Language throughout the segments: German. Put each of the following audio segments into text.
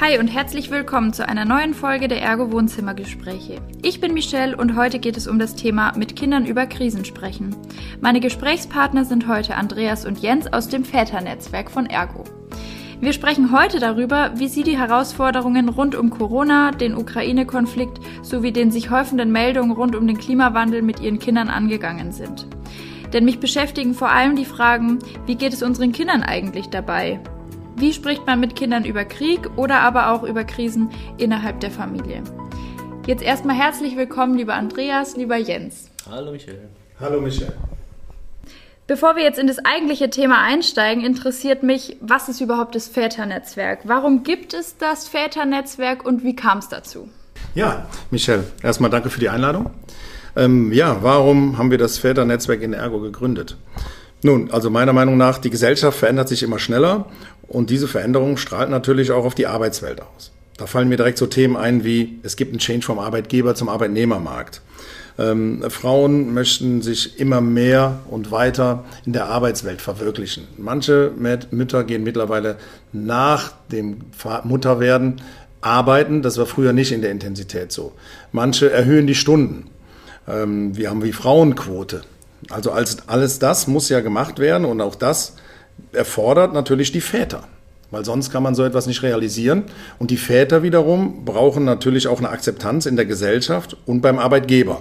Hi und herzlich willkommen zu einer neuen Folge der Ergo Wohnzimmergespräche. Ich bin Michelle und heute geht es um das Thema mit Kindern über Krisen sprechen. Meine Gesprächspartner sind heute Andreas und Jens aus dem Väternetzwerk von Ergo. Wir sprechen heute darüber, wie Sie die Herausforderungen rund um Corona, den Ukraine-Konflikt sowie den sich häufenden Meldungen rund um den Klimawandel mit Ihren Kindern angegangen sind. Denn mich beschäftigen vor allem die Fragen, wie geht es unseren Kindern eigentlich dabei? Wie spricht man mit Kindern über Krieg oder aber auch über Krisen innerhalb der Familie? Jetzt erstmal herzlich willkommen, lieber Andreas, lieber Jens. Hallo Michael. Hallo Michelle. Bevor wir jetzt in das eigentliche Thema einsteigen, interessiert mich, was ist überhaupt das Väternetzwerk? Warum gibt es das Väternetzwerk und wie kam es dazu? Ja, Michelle, erstmal danke für die Einladung. Ähm, ja, warum haben wir das Väternetzwerk in Ergo gegründet? Nun, also meiner Meinung nach, die Gesellschaft verändert sich immer schneller und diese Veränderung strahlt natürlich auch auf die Arbeitswelt aus. Da fallen mir direkt so Themen ein wie, es gibt einen Change vom Arbeitgeber zum Arbeitnehmermarkt. Ähm, Frauen möchten sich immer mehr und weiter in der Arbeitswelt verwirklichen. Manche Mütter gehen mittlerweile nach dem Mutterwerden arbeiten. Das war früher nicht in der Intensität so. Manche erhöhen die Stunden. Ähm, wir haben wie Frauenquote. Also alles das muss ja gemacht werden und auch das erfordert natürlich die Väter. Weil sonst kann man so etwas nicht realisieren. Und die Väter wiederum brauchen natürlich auch eine Akzeptanz in der Gesellschaft und beim Arbeitgeber,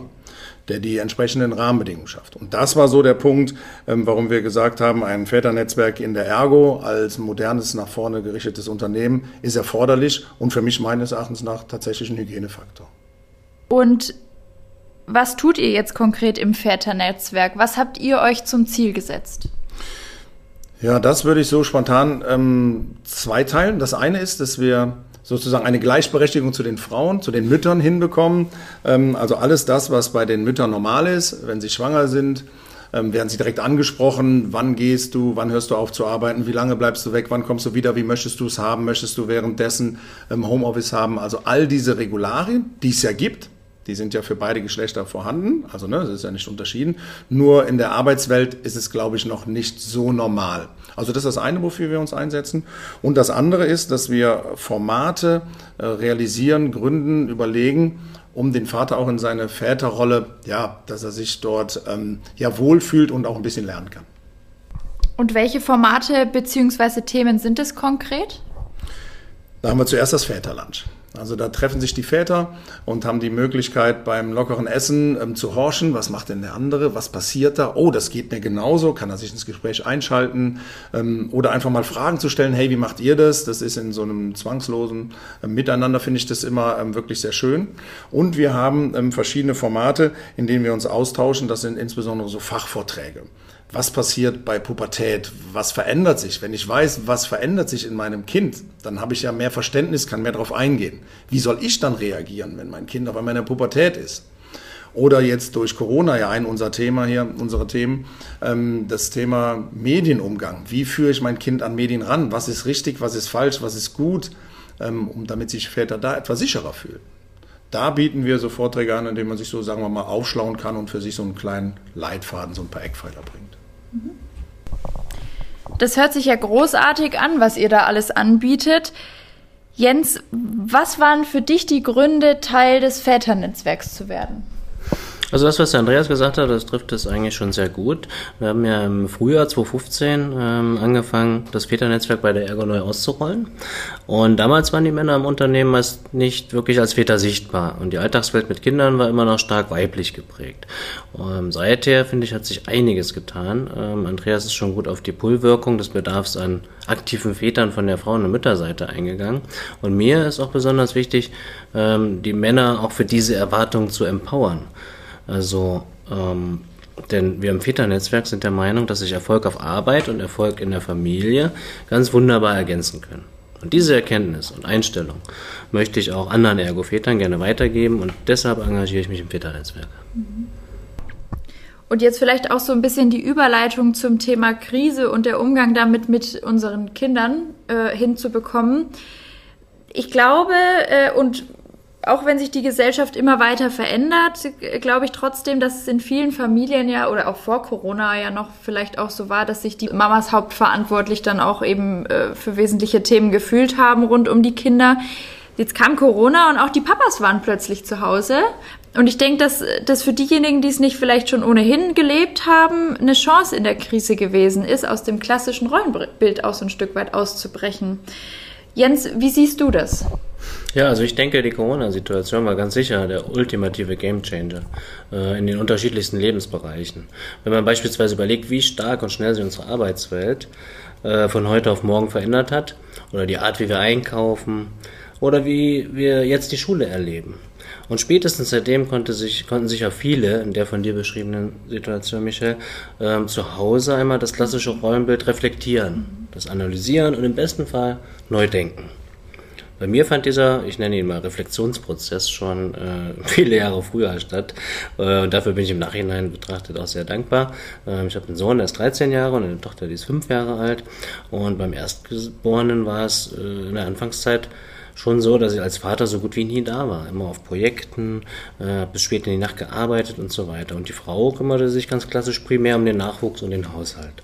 der die entsprechenden Rahmenbedingungen schafft. Und das war so der Punkt, ähm, warum wir gesagt haben, ein Väternetzwerk in der Ergo als modernes, nach vorne gerichtetes Unternehmen ist erforderlich und für mich meines Erachtens nach tatsächlich ein Hygienefaktor. Und was tut ihr jetzt konkret im Väternetzwerk? Was habt ihr euch zum Ziel gesetzt? Ja, das würde ich so spontan ähm, zweiteilen. Das eine ist, dass wir sozusagen eine Gleichberechtigung zu den Frauen, zu den Müttern hinbekommen. Ähm, also alles das, was bei den Müttern normal ist, wenn sie schwanger sind, ähm, werden sie direkt angesprochen, wann gehst du, wann hörst du auf zu arbeiten, wie lange bleibst du weg, wann kommst du wieder, wie möchtest du es haben, möchtest du währenddessen ähm, Homeoffice haben. Also all diese Regularien, die es ja gibt, die sind ja für beide Geschlechter vorhanden, also ne, das ist ja nicht unterschieden. Nur in der Arbeitswelt ist es, glaube ich, noch nicht so normal. Also das ist das eine, wofür wir uns einsetzen. Und das andere ist, dass wir Formate äh, realisieren, gründen, überlegen, um den Vater auch in seine Väterrolle, ja, dass er sich dort ähm, ja wohlfühlt und auch ein bisschen lernen kann. Und welche Formate bzw. Themen sind es konkret? Da haben wir zuerst das Väterland. Also da treffen sich die Väter und haben die Möglichkeit beim lockeren Essen ähm, zu horchen, was macht denn der andere, was passiert da, oh, das geht mir genauso, kann er sich ins Gespräch einschalten? Ähm, oder einfach mal Fragen zu stellen, hey, wie macht ihr das? Das ist in so einem zwangslosen äh, Miteinander, finde ich das immer ähm, wirklich sehr schön. Und wir haben ähm, verschiedene Formate, in denen wir uns austauschen, das sind insbesondere so Fachvorträge was passiert bei Pubertät, was verändert sich. Wenn ich weiß, was verändert sich in meinem Kind, dann habe ich ja mehr Verständnis, kann mehr darauf eingehen. Wie soll ich dann reagieren, wenn mein Kind auf einmal in der Pubertät ist? Oder jetzt durch Corona ja ein unser Thema hier, unsere Themen, ähm, das Thema Medienumgang. Wie führe ich mein Kind an Medien ran? Was ist richtig, was ist falsch, was ist gut, ähm, um, damit sich Väter da etwas sicherer fühlen. Da bieten wir so Vorträge an, in denen man sich so, sagen wir mal, aufschlauen kann und für sich so einen kleinen Leitfaden, so ein paar Eckpfeiler bringt. Das hört sich ja großartig an, was ihr da alles anbietet. Jens, was waren für dich die Gründe, Teil des Väternetzwerks zu werden? Also das, was der Andreas gesagt hat, das trifft es eigentlich schon sehr gut. Wir haben ja im Frühjahr 2015 ähm, angefangen, das Väternetzwerk bei der Ergo neu auszurollen. Und damals waren die Männer im Unternehmen meist nicht wirklich als Väter sichtbar. Und die Alltagswelt mit Kindern war immer noch stark weiblich geprägt. Ähm, seither, finde ich, hat sich einiges getan. Ähm, Andreas ist schon gut auf die Pullwirkung des Bedarfs an aktiven Vätern von der Frauen- und Mütterseite eingegangen. Und mir ist auch besonders wichtig, ähm, die Männer auch für diese Erwartungen zu empowern. Also, ähm, denn wir im Väternetzwerk sind der Meinung, dass sich Erfolg auf Arbeit und Erfolg in der Familie ganz wunderbar ergänzen können. Und diese Erkenntnis und Einstellung möchte ich auch anderen Ergo-Vätern gerne weitergeben und deshalb engagiere ich mich im Väternetzwerk. Und jetzt vielleicht auch so ein bisschen die Überleitung zum Thema Krise und der Umgang damit mit unseren Kindern äh, hinzubekommen. Ich glaube äh, und auch wenn sich die Gesellschaft immer weiter verändert, glaube ich trotzdem, dass es in vielen Familien ja oder auch vor Corona ja noch vielleicht auch so war, dass sich die Mamas hauptverantwortlich dann auch eben äh, für wesentliche Themen gefühlt haben rund um die Kinder. Jetzt kam Corona und auch die Papas waren plötzlich zu Hause. Und ich denke, dass das für diejenigen, die es nicht vielleicht schon ohnehin gelebt haben, eine Chance in der Krise gewesen ist, aus dem klassischen Rollenbild auch so ein Stück weit auszubrechen. Jens, wie siehst du das? Ja, also ich denke, die Corona-Situation war ganz sicher der ultimative Gamechanger äh, in den unterschiedlichsten Lebensbereichen. Wenn man beispielsweise überlegt, wie stark und schnell sich unsere Arbeitswelt äh, von heute auf morgen verändert hat, oder die Art, wie wir einkaufen, oder wie wir jetzt die Schule erleben. Und spätestens seitdem konnte sich, konnten sich auch viele in der von dir beschriebenen Situation, Michel, ähm, zu Hause einmal das klassische Rollenbild reflektieren, das analysieren und im besten Fall neu denken. Bei mir fand dieser, ich nenne ihn mal Reflexionsprozess schon äh, viele Jahre früher statt. Äh, und dafür bin ich im Nachhinein betrachtet auch sehr dankbar. Äh, ich habe einen Sohn, der ist 13 Jahre und eine Tochter, die ist 5 Jahre alt. Und beim Erstgeborenen war es äh, in der Anfangszeit schon so, dass ich als Vater so gut wie nie da war. Immer auf Projekten, äh, bis spät in die Nacht gearbeitet und so weiter. Und die Frau kümmerte sich ganz klassisch primär um den Nachwuchs und den Haushalt.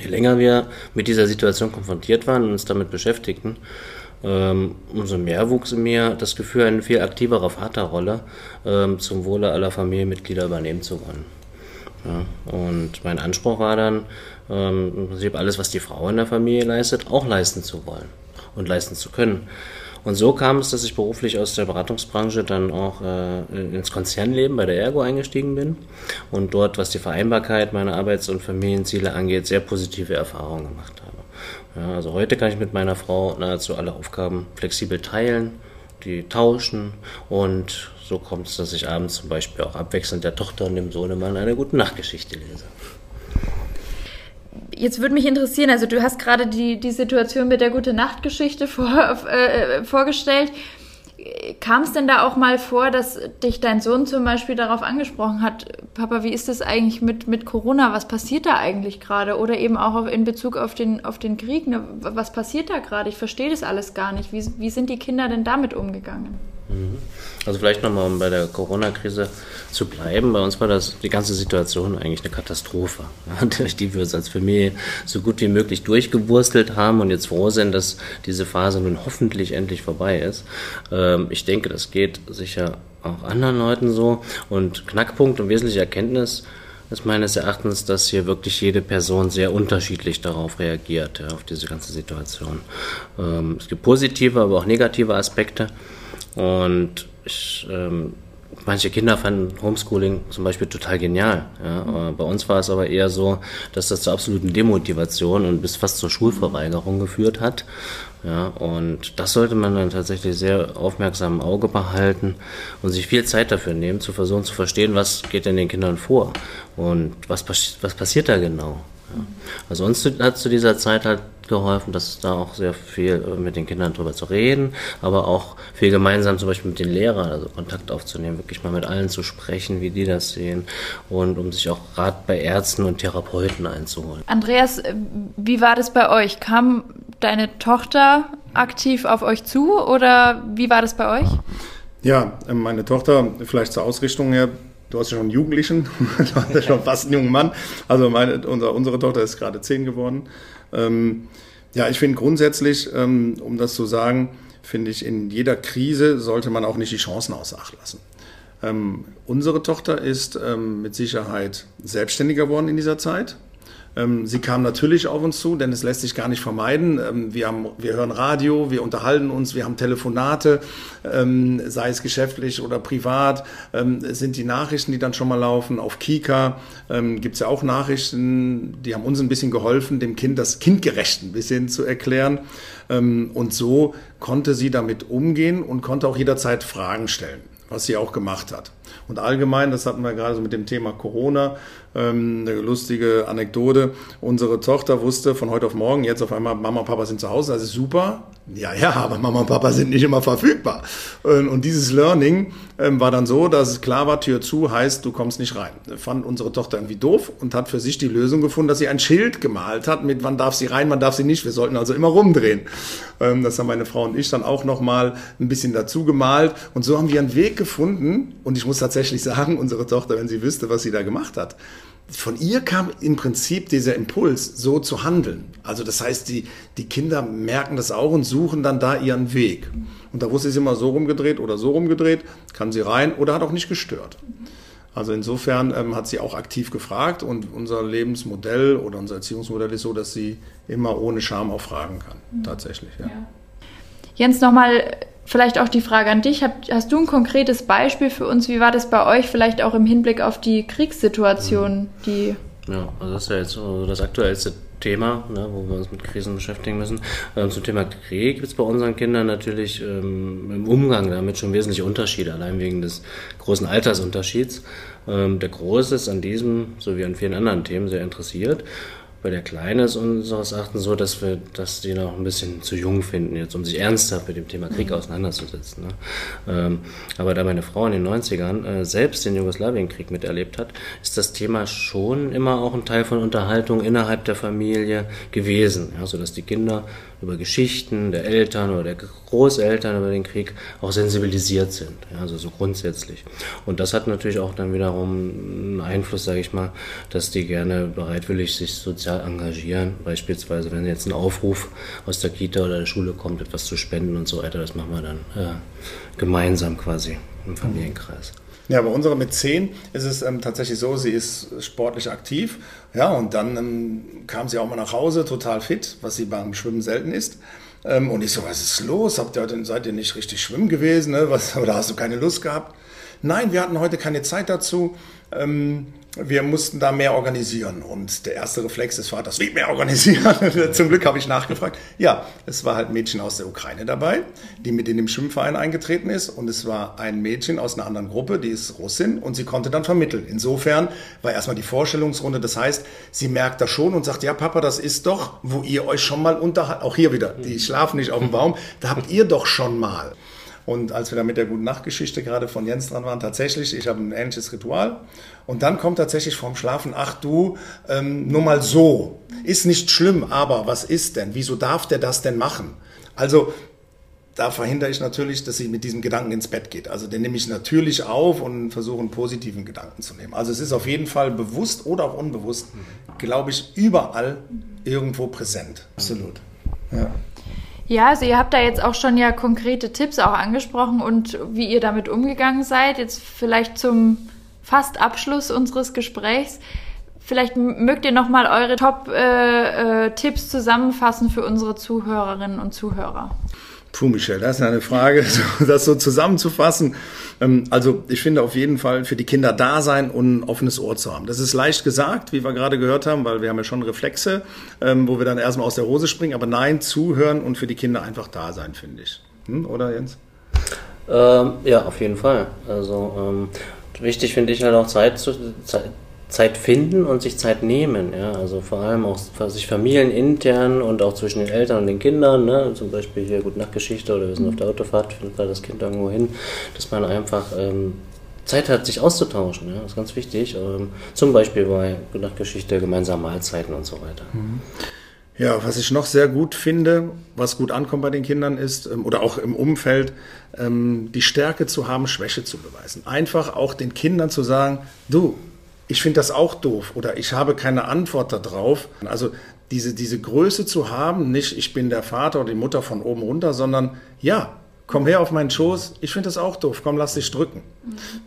Je länger wir mit dieser Situation konfrontiert waren und uns damit beschäftigten, ähm, umso mehr wuchs in mir das Gefühl, eine viel aktivere Vaterrolle ähm, zum Wohle aller Familienmitglieder übernehmen zu wollen. Ja, und mein Anspruch war dann, ähm, im Prinzip alles, was die Frau in der Familie leistet, auch leisten zu wollen und leisten zu können. Und so kam es, dass ich beruflich aus der Beratungsbranche dann auch äh, ins Konzernleben bei der Ergo eingestiegen bin und dort, was die Vereinbarkeit meiner Arbeits- und Familienziele angeht, sehr positive Erfahrungen gemacht habe. Ja, also heute kann ich mit meiner Frau nahezu alle Aufgaben flexibel teilen, die tauschen und so kommt es, dass ich abends zum Beispiel auch abwechselnd der Tochter und dem Sohnemann eine gute Nachtgeschichte lese. Jetzt würde mich interessieren, also du hast gerade die, die Situation mit der gute Nachtgeschichte vor, äh, vorgestellt. Kam es denn da auch mal vor, dass dich dein Sohn zum Beispiel darauf angesprochen hat, Papa, wie ist das eigentlich mit, mit Corona? Was passiert da eigentlich gerade? Oder eben auch in Bezug auf den, auf den Krieg, ne? was passiert da gerade? Ich verstehe das alles gar nicht. Wie, wie sind die Kinder denn damit umgegangen? Mhm. Also vielleicht nochmal, um bei der Corona-Krise zu bleiben. Bei uns war das die ganze Situation eigentlich eine Katastrophe, durch die wir uns als Familie so gut wie möglich durchgewurstelt haben und jetzt froh sind, dass diese Phase nun hoffentlich endlich vorbei ist. Ähm, ich denke, das geht sicher auch anderen Leuten so. Und Knackpunkt und wesentliche Erkenntnis ist meines Erachtens, dass hier wirklich jede Person sehr unterschiedlich darauf reagiert, auf diese ganze Situation. Ähm, es gibt positive, aber auch negative Aspekte. Und ich, ähm, manche Kinder fanden Homeschooling zum Beispiel total genial. Ja. Bei uns war es aber eher so, dass das zur absoluten Demotivation und bis fast zur Schulverweigerung geführt hat. Ja, und das sollte man dann tatsächlich sehr aufmerksam im Auge behalten und sich viel Zeit dafür nehmen, zu versuchen zu verstehen, was geht denn den Kindern vor und was, was passiert da genau. Ja. Also uns hat zu dieser Zeit halt geholfen, dass da auch sehr viel äh, mit den Kindern drüber zu reden, aber auch viel gemeinsam zum Beispiel mit den Lehrern, also Kontakt aufzunehmen, wirklich mal mit allen zu sprechen, wie die das sehen und um sich auch Rat bei Ärzten und Therapeuten einzuholen. Andreas, äh, wie war das bei euch? Kam deine Tochter aktiv auf euch zu oder wie war das bei euch? Ja, ähm, meine Tochter, vielleicht zur Ausrichtung her, du hast ja schon einen Jugendlichen, du hast ja schon fast einen jungen Mann. Also meine, unsere, unsere Tochter ist gerade zehn geworden. Ähm, ja, ich finde grundsätzlich, ähm, um das zu sagen, finde ich, in jeder Krise sollte man auch nicht die Chancen außer Acht lassen. Ähm, unsere Tochter ist ähm, mit Sicherheit selbstständiger geworden in dieser Zeit. Ähm, sie kam natürlich auf uns zu, denn es lässt sich gar nicht vermeiden. Ähm, wir, haben, wir hören Radio, wir unterhalten uns, wir haben Telefonate, ähm, sei es geschäftlich oder privat. Sind die Nachrichten, die dann schon mal laufen. Auf Kika gibt es ja auch Nachrichten, die haben uns ein bisschen geholfen, dem Kind das kindgerecht ein bisschen zu erklären. Und so konnte sie damit umgehen und konnte auch jederzeit Fragen stellen, was sie auch gemacht hat. Und allgemein, das hatten wir gerade so mit dem Thema Corona, ähm, eine lustige Anekdote. Unsere Tochter wusste von heute auf morgen, jetzt auf einmal, Mama und Papa sind zu Hause, das ist super. Ja, ja, aber Mama und Papa sind nicht immer verfügbar. Und dieses Learning ähm, war dann so, dass es klar war, Tür zu heißt, du kommst nicht rein. Fand unsere Tochter irgendwie doof und hat für sich die Lösung gefunden, dass sie ein Schild gemalt hat mit wann darf sie rein, wann darf sie nicht. Wir sollten also immer rumdrehen. Ähm, das haben meine Frau und ich dann auch nochmal ein bisschen dazu gemalt. Und so haben wir einen Weg gefunden. Und ich muss tatsächlich sagen, unsere Tochter, wenn sie wüsste, was sie da gemacht hat, von ihr kam im Prinzip dieser Impuls, so zu handeln. Also das heißt, die, die Kinder merken das auch und suchen dann da ihren Weg. Und da wusste sie immer so rumgedreht oder so rumgedreht, kann sie rein oder hat auch nicht gestört. Also insofern ähm, hat sie auch aktiv gefragt und unser Lebensmodell oder unser Erziehungsmodell ist so, dass sie immer ohne Scham auch fragen kann. Mhm. Tatsächlich, ja. ja. Jens, nochmal vielleicht auch die Frage an dich. Hast du ein konkretes Beispiel für uns? Wie war das bei euch vielleicht auch im Hinblick auf die Kriegssituation, mhm. die ja, also das ist ja jetzt so das aktuellste Thema, ne, wo wir uns mit Krisen beschäftigen müssen. Ähm, zum Thema Krieg gibt es bei unseren Kindern natürlich ähm, im Umgang damit schon wesentliche Unterschiede, allein wegen des großen Altersunterschieds. Ähm, der Große ist an diesem, so wie an vielen anderen Themen, sehr interessiert. Bei der Kleine ist unseres Erachtens so, dass wir, dass die noch ein bisschen zu jung finden, jetzt um sich ernsthaft mit dem Thema Krieg mhm. auseinanderzusetzen. Ne? Ähm, aber da meine Frau in den 90ern äh, selbst den Jugoslawienkrieg miterlebt hat, ist das Thema schon immer auch ein Teil von Unterhaltung innerhalb der Familie gewesen, ja, sodass die Kinder über Geschichten der Eltern oder der Großeltern über den Krieg auch sensibilisiert sind, ja, also so grundsätzlich. Und das hat natürlich auch dann wiederum Einfluss, sage ich mal, dass die gerne bereitwillig sich sozial engagieren, beispielsweise wenn jetzt ein Aufruf aus der Kita oder der Schule kommt, etwas zu spenden und so weiter, das machen wir dann äh, gemeinsam quasi im Familienkreis. Ja, bei unserer mit 10 ist es ähm, tatsächlich so, sie ist sportlich aktiv. Ja, und dann ähm, kam sie auch mal nach Hause, total fit, was sie beim Schwimmen selten ist. Ähm, und ich so, was ist los? Habt ihr heute, seid ihr nicht richtig schwimmen gewesen? Ne? Was, oder hast du keine Lust gehabt? Nein, wir hatten heute keine Zeit dazu. Ähm, wir mussten da mehr organisieren. Und der erste Reflex des Vaters, wie mehr organisieren? Zum Glück habe ich nachgefragt. Ja, es war halt Mädchen aus der Ukraine dabei, die mit in den Schwimmverein eingetreten ist. Und es war ein Mädchen aus einer anderen Gruppe, die ist Russin und sie konnte dann vermitteln. Insofern war erstmal die Vorstellungsrunde. Das heißt, sie merkt das schon und sagt, ja Papa, das ist doch, wo ihr euch schon mal unterhalten, auch hier wieder, die schlafen nicht auf dem Baum, da habt ihr doch schon mal. Und als wir da mit der guten Nachtgeschichte gerade von Jens dran waren, tatsächlich, ich habe ein ähnliches Ritual. Und dann kommt tatsächlich vorm Schlafen, ach du, ähm, nur mal so. Ist nicht schlimm, aber was ist denn? Wieso darf der das denn machen? Also da verhindere ich natürlich, dass sie mit diesem Gedanken ins Bett geht. Also den nehme ich natürlich auf und versuche einen positiven Gedanken zu nehmen. Also es ist auf jeden Fall bewusst oder auch unbewusst, glaube ich, überall irgendwo präsent. Absolut. Ja. Ja, also ihr habt da jetzt auch schon ja konkrete Tipps auch angesprochen und wie ihr damit umgegangen seid. Jetzt vielleicht zum fast Abschluss unseres Gesprächs. Vielleicht mögt ihr noch mal eure Top-Tipps äh, äh, zusammenfassen für unsere Zuhörerinnen und Zuhörer. Puh, Michel, das ist eine Frage, das so zusammenzufassen. Ähm, also ich finde auf jeden Fall für die Kinder da sein und ein offenes Ohr zu haben. Das ist leicht gesagt, wie wir gerade gehört haben, weil wir haben ja schon Reflexe, ähm, wo wir dann erstmal aus der Hose springen. Aber nein, zuhören und für die Kinder einfach da sein, finde ich. Hm, oder Jens? Ähm, ja, auf jeden Fall. Also ähm, wichtig finde ich halt auch Zeit, zu, Zeit Zeit finden und sich Zeit nehmen. Ja? Also vor allem auch sich familienintern und auch zwischen den Eltern und den Kindern. Ne? Zum Beispiel hier Gut Nachtgeschichte oder wir sind auf der Autofahrt, findet da das Kind irgendwo hin, dass man einfach ähm, Zeit hat, sich auszutauschen. Ja? Das ist ganz wichtig. Ähm, zum Beispiel bei Gut Nachtgeschichte, gemeinsame Mahlzeiten und so weiter. Mhm. Ja, was ich noch sehr gut finde, was gut ankommt bei den Kindern ist, ähm, oder auch im Umfeld, ähm, die Stärke zu haben, Schwäche zu beweisen. Einfach auch den Kindern zu sagen, du, ich finde das auch doof oder ich habe keine Antwort darauf. Also diese, diese Größe zu haben, nicht ich bin der Vater oder die Mutter von oben runter, sondern ja, komm her auf meinen Schoß, ich finde das auch doof, komm, lass dich drücken.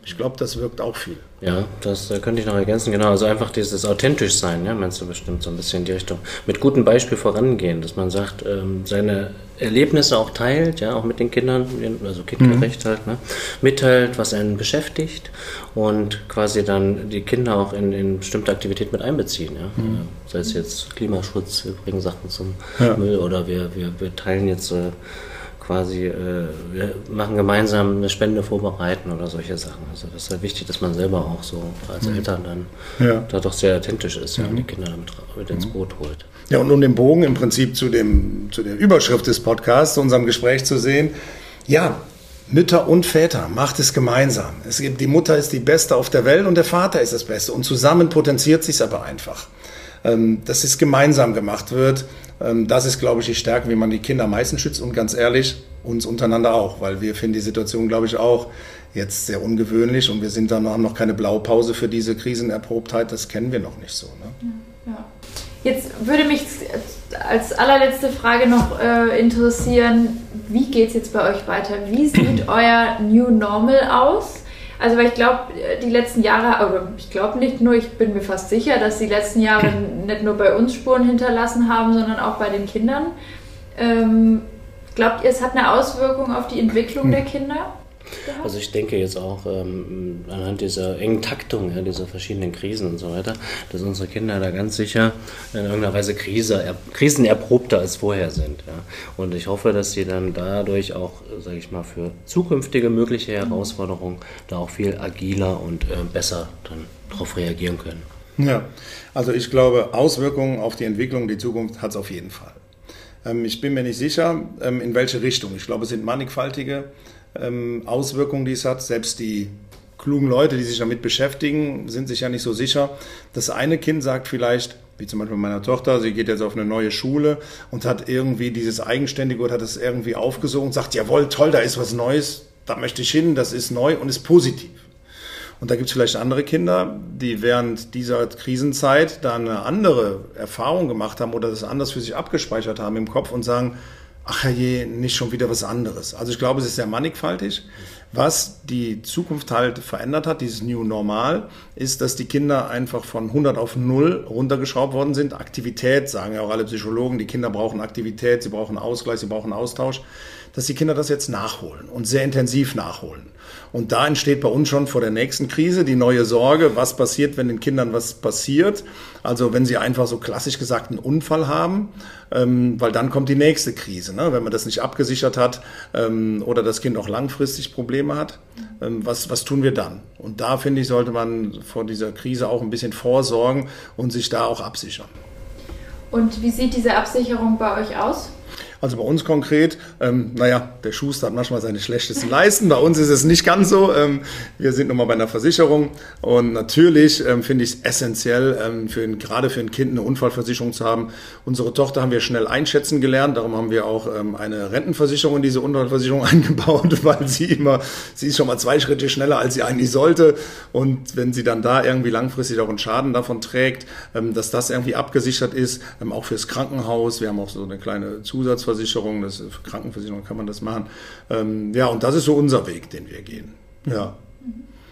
Ich glaube, das wirkt auch viel. Ja, das äh, könnte ich noch ergänzen, genau. Also einfach dieses authentisch sein, ja, meinst du bestimmt so ein bisschen in die Richtung. Mit gutem Beispiel vorangehen, dass man sagt, ähm, seine Erlebnisse auch teilt, ja, auch mit den Kindern, also kindgerecht mhm. halt, ne, mitteilt, was einen beschäftigt und quasi dann die Kinder auch in, in bestimmte Aktivitäten mit einbeziehen, ja. Mhm. Sei es jetzt Klimaschutz, wir bringen Sachen zum ja. Müll oder wir, wir, wir teilen jetzt äh, quasi, äh, wir machen gemeinsam eine Spende vorbereiten oder solche Sachen. Also das ist halt wichtig, dass man selber auch so als mhm. Eltern dann ja. da doch sehr authentisch ist, ja, und die Kinder mit, mit ins mhm. Boot holt. Ja, und um den Bogen im Prinzip zu, dem, zu der Überschrift des Podcasts, zu unserem Gespräch zu sehen, ja, Mütter und Väter, macht es gemeinsam. Es gibt, die Mutter ist die Beste auf der Welt und der Vater ist das Beste. Und zusammen potenziert sich aber einfach. Ähm, dass es gemeinsam gemacht wird, ähm, das ist, glaube ich, die Stärke, wie man die Kinder am meisten schützt und ganz ehrlich, uns untereinander auch, weil wir finden die Situation, glaube ich, auch jetzt sehr ungewöhnlich und wir sind dann haben noch keine Blaupause für diese Krisenerprobtheit, das kennen wir noch nicht so. Ne? Ja. Jetzt würde mich als allerletzte Frage noch äh, interessieren, wie geht es jetzt bei euch weiter? Wie sieht euer New Normal aus? Also, weil ich glaube, die letzten Jahre, oder ich glaube nicht nur, ich bin mir fast sicher, dass die letzten Jahre nicht nur bei uns Spuren hinterlassen haben, sondern auch bei den Kindern. Ähm, glaubt ihr, es hat eine Auswirkung auf die Entwicklung der Kinder? Gehabt? Also ich denke jetzt auch ähm, anhand dieser engen Taktung, ja, dieser verschiedenen Krisen und so weiter, dass unsere Kinder da ganz sicher in irgendeiner Weise Krise, er, krisenerprobter als vorher sind. Ja. Und ich hoffe, dass sie dann dadurch auch, sage ich mal, für zukünftige mögliche Herausforderungen da auch viel agiler und äh, besser dann darauf reagieren können. Ja, also ich glaube, Auswirkungen auf die Entwicklung, die Zukunft hat es auf jeden Fall. Ähm, ich bin mir nicht sicher, ähm, in welche Richtung. Ich glaube, es sind mannigfaltige ähm, Auswirkungen, die es hat. Selbst die klugen Leute, die sich damit beschäftigen, sind sich ja nicht so sicher. Das eine Kind sagt vielleicht, wie zum Beispiel meiner Tochter, sie geht jetzt auf eine neue Schule und hat irgendwie dieses Eigenständige oder hat es irgendwie aufgesogen und sagt, jawohl, toll, da ist was Neues, da möchte ich hin, das ist neu und ist positiv. Und da gibt es vielleicht andere Kinder, die während dieser Krisenzeit da eine andere Erfahrung gemacht haben oder das anders für sich abgespeichert haben im Kopf und sagen, ach je, nicht schon wieder was anderes. Also ich glaube, es ist sehr mannigfaltig. Was die Zukunft halt verändert hat, dieses New Normal, ist, dass die Kinder einfach von 100 auf 0 runtergeschraubt worden sind. Aktivität, sagen ja auch alle Psychologen, die Kinder brauchen Aktivität, sie brauchen Ausgleich, sie brauchen Austausch, dass die Kinder das jetzt nachholen und sehr intensiv nachholen. Und da entsteht bei uns schon vor der nächsten Krise die neue Sorge, was passiert, wenn den Kindern was passiert. Also wenn sie einfach so klassisch gesagt einen Unfall haben, ähm, weil dann kommt die nächste Krise. Ne? Wenn man das nicht abgesichert hat ähm, oder das Kind auch langfristig Probleme hat, ähm, was, was tun wir dann? Und da finde ich, sollte man vor dieser Krise auch ein bisschen vorsorgen und sich da auch absichern. Und wie sieht diese Absicherung bei euch aus? Also bei uns konkret, ähm, naja, der Schuster hat manchmal seine schlechtesten Leisten. Bei uns ist es nicht ganz so. Ähm, wir sind nochmal bei einer Versicherung und natürlich ähm, finde ich es essentiell, ähm, für ein, gerade für ein Kind eine Unfallversicherung zu haben. Unsere Tochter haben wir schnell einschätzen gelernt. Darum haben wir auch ähm, eine Rentenversicherung in diese Unfallversicherung eingebaut, weil sie immer, sie ist schon mal zwei Schritte schneller, als sie eigentlich sollte. Und wenn sie dann da irgendwie langfristig auch einen Schaden davon trägt, ähm, dass das irgendwie abgesichert ist, auch fürs Krankenhaus. Wir haben auch so eine kleine Zusatz Krankenversicherung, das, für Krankenversicherung kann man das machen. Ähm, ja, und das ist so unser Weg, den wir gehen. Ja.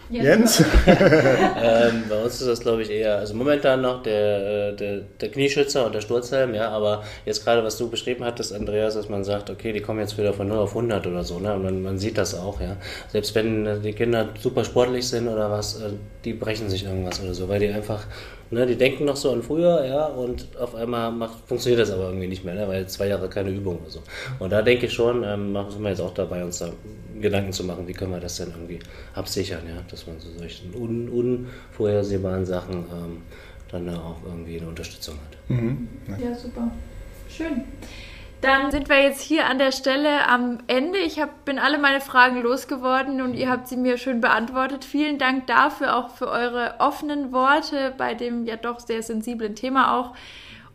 Jens? ähm, bei uns ist das, glaube ich, eher, also momentan noch der, äh, der, der Knieschützer und der Sturzhelm, ja, aber jetzt gerade, was du beschrieben hattest, Andreas, dass man sagt, okay, die kommen jetzt wieder von 0 auf 100 oder so, ne, und man, man sieht das auch, ja. Selbst wenn die Kinder super sportlich sind oder was, äh, die brechen sich irgendwas oder so, weil die einfach Ne, die denken noch so an früher, ja, und auf einmal macht, funktioniert das aber irgendwie nicht mehr, ne, weil zwei Jahre keine Übung oder so. Und da denke ich schon, ähm, sind wir jetzt auch dabei, uns da Gedanken zu machen, wie können wir das denn irgendwie absichern, ja, dass man so solchen un unvorhersehbaren Sachen ähm, dann auch irgendwie eine Unterstützung hat. Mhm. Ja, super. Schön. Dann sind wir jetzt hier an der Stelle am Ende. Ich hab, bin alle meine Fragen losgeworden und ihr habt sie mir schön beantwortet. Vielen Dank dafür, auch für eure offenen Worte bei dem ja doch sehr sensiblen Thema auch.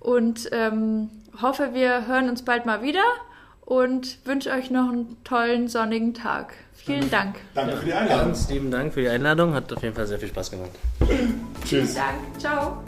Und ähm, hoffe, wir hören uns bald mal wieder und wünsche euch noch einen tollen sonnigen Tag. Vielen Dank. Danke für die Einladung. Ganz lieben Dank für die Einladung. Hat auf jeden Fall sehr viel Spaß gemacht. Tschüss. Vielen Dank. Ciao.